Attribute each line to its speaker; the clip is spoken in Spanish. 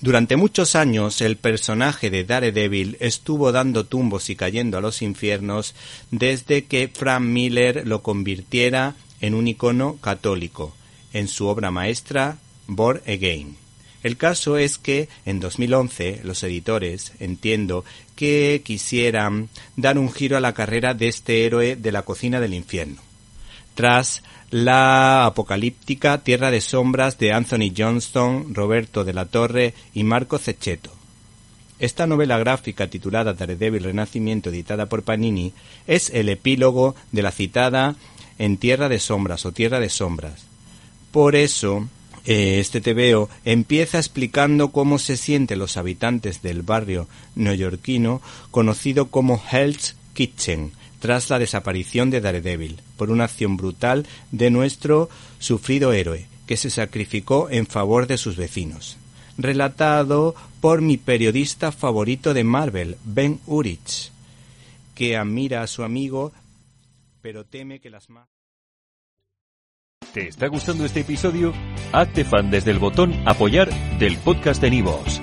Speaker 1: Durante muchos años el personaje de Daredevil estuvo dando tumbos y cayendo a los infiernos desde que Frank Miller lo convirtiera en un icono católico en su obra maestra Born Again. El caso es que en 2011 los editores, entiendo, que quisieran dar un giro a la carrera de este héroe de la cocina del infierno. Tras la apocalíptica Tierra de Sombras de Anthony Johnston, Roberto de la Torre y Marco Cecchetto. Esta novela gráfica titulada Daredevil Renacimiento editada por Panini es el epílogo de la citada En Tierra de Sombras o Tierra de Sombras. Por eso, eh, este TVO empieza explicando cómo se sienten los habitantes del barrio neoyorquino conocido como Hell's Kitchen, tras la desaparición de Daredevil, por una acción brutal de nuestro sufrido héroe, que se sacrificó en favor de sus vecinos. Relatado por mi periodista favorito de Marvel, Ben Urich, que admira a su amigo, pero teme que las más...
Speaker 2: ¿Te está gustando este episodio? Hazte fan desde el botón Apoyar del podcast de Nivos.